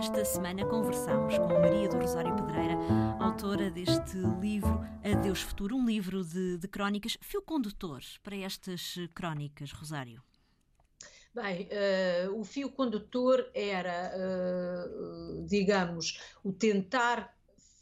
Esta semana conversamos com Maria do Rosário Pedreira, autora deste livro Adeus Futuro, um livro de, de crónicas. Fio condutor para estas crónicas, Rosário? Bem, uh, o fio condutor era, uh, digamos, o tentar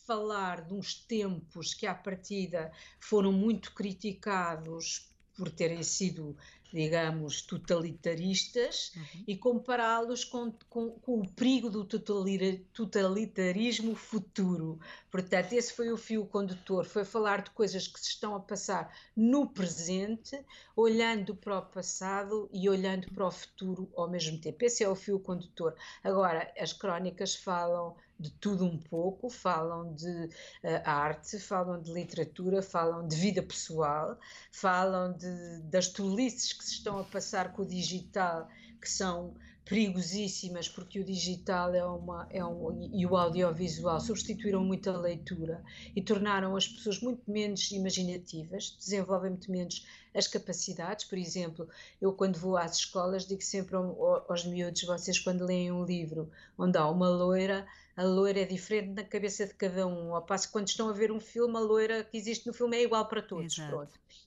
falar de uns tempos que, à partida, foram muito criticados por terem sido, digamos, totalitaristas uhum. e compará-los com, com, com, o perigo do totalitarismo futuro. Portanto, esse foi o fio condutor, foi falar de coisas que se estão a passar no presente, olhando para o passado e olhando para o futuro ao mesmo tempo. Esse é o fio condutor. Agora, as crónicas falam de tudo um pouco, falam de uh, arte, falam de literatura, falam de vida pessoal, falam de, das tolices que se estão a passar com o digital, que são perigosíssimas, porque o digital é uma, é um, e o audiovisual substituíram muito a leitura e tornaram as pessoas muito menos imaginativas, desenvolvem muito menos as capacidades. Por exemplo, eu quando vou às escolas digo sempre aos miúdos, vocês quando leem um livro onde há uma loira, a loira é diferente na cabeça de cada um, ao passo que quando estão a ver um filme, a loira que existe no filme é igual para todos.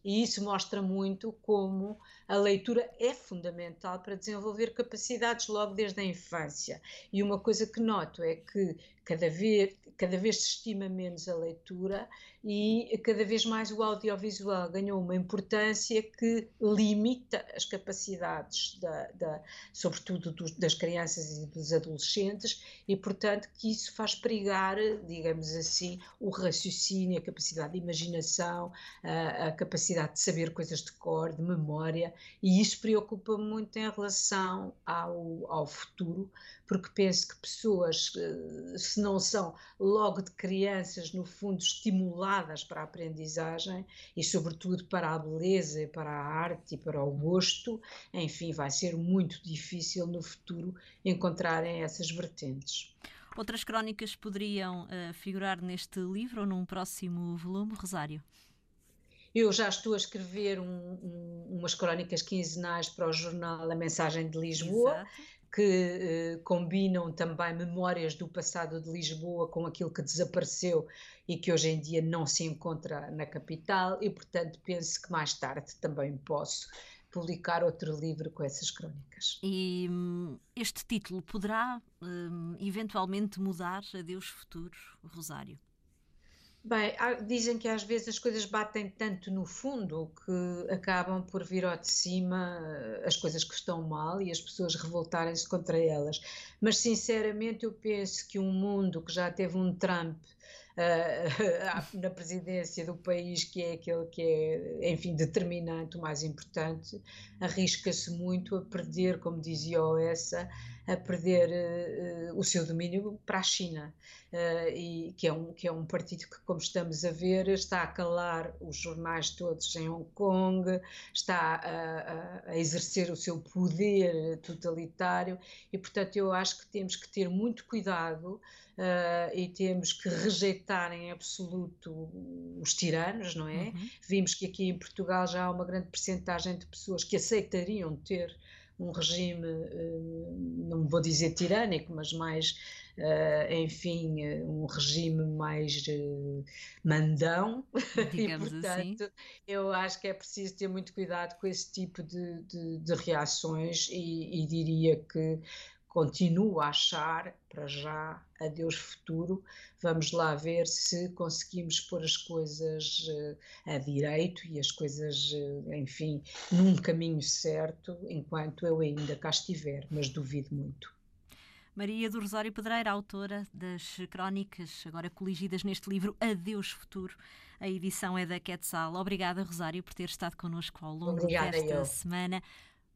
E isso mostra muito como a leitura é fundamental para desenvolver capacidades logo desde a infância. E uma coisa que noto é que cada vez, cada vez se estima menos a leitura e cada vez mais o audiovisual ganhou uma importância que limita as capacidades, da, da sobretudo das crianças e dos adolescentes, e portanto que isso faz perigar, digamos assim, o raciocínio, a capacidade de imaginação, a, a capacidade de saber coisas de cor, de memória, e isso preocupa muito em relação ao, ao futuro, porque penso que pessoas eh, se não são logo de crianças, no fundo, estimuladas para a aprendizagem e, sobretudo, para a beleza, para a arte e para o gosto, enfim, vai ser muito difícil no futuro encontrarem essas vertentes. Outras crónicas poderiam uh, figurar neste livro ou num próximo volume, Rosário? Eu já estou a escrever um, um, umas crónicas quinzenais para o jornal A Mensagem de Lisboa, Exato. Que eh, combinam também memórias do passado de Lisboa com aquilo que desapareceu e que hoje em dia não se encontra na capital, e portanto penso que mais tarde também posso publicar outro livro com essas crónicas. E hum, este título poderá hum, eventualmente mudar a Deus Futuro, Rosário? Bem, dizem que às vezes as coisas batem tanto no fundo que acabam por vir ao de cima eh, as coisas que estão mal e as pessoas revoltarem-se contra elas. Mas sinceramente eu penso que um mundo que já teve um Trump uh, na presidência do país, que é aquele que é, enfim, determinante, o mais importante, arrisca-se muito a perder, como dizia o Essa, a perder uh, o seu domínio para a China, uh, e que é, um, que é um partido que, como estamos a ver, está a calar os jornais todos em Hong Kong, está a, a, a exercer o seu poder totalitário, e portanto eu acho que temos que ter muito cuidado uh, e temos que rejeitar em absoluto os tiranos, não é? Uhum. Vimos que aqui em Portugal já há uma grande percentagem de pessoas que aceitariam ter um regime, vou dizer tirânico, mas mais, uh, enfim, um regime mais mandão. Digamos e, portanto, assim. eu acho que é preciso ter muito cuidado com esse tipo de, de, de reações e, e diria que continuo a achar, para já, adeus futuro. Vamos lá ver se conseguimos pôr as coisas uh, a direito e as coisas, uh, enfim, num caminho certo, enquanto eu ainda cá estiver, mas duvido muito. Maria do Rosário Pedreira, autora das crónicas, agora coligidas neste livro Adeus Futuro. A edição é da Quetzal. Obrigada, Rosário, por ter estado connosco ao longo Obrigada desta eu. semana.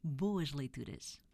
Boas leituras.